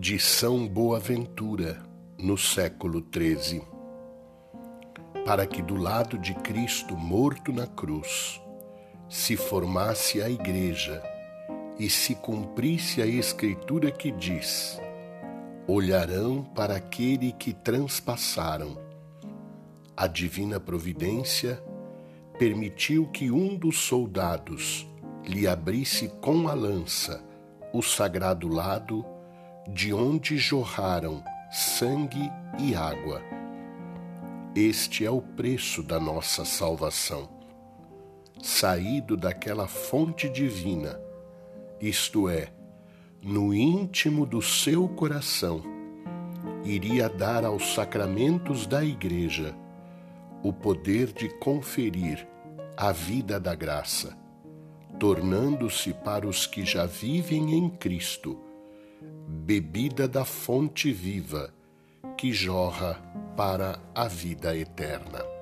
de São Boaventura, no século XIII, para que do lado de Cristo morto na cruz se formasse a Igreja e se cumprisse a Escritura que diz: olharão para aquele que transpassaram. A divina providência permitiu que um dos soldados lhe abrisse com a lança o sagrado lado de onde jorraram sangue e água. Este é o preço da nossa salvação. Saído daquela fonte divina, isto é, no íntimo do seu coração, iria dar aos sacramentos da Igreja o poder de conferir a vida da graça, tornando-se para os que já vivem em Cristo bebida da fonte viva que jorra para a vida eterna.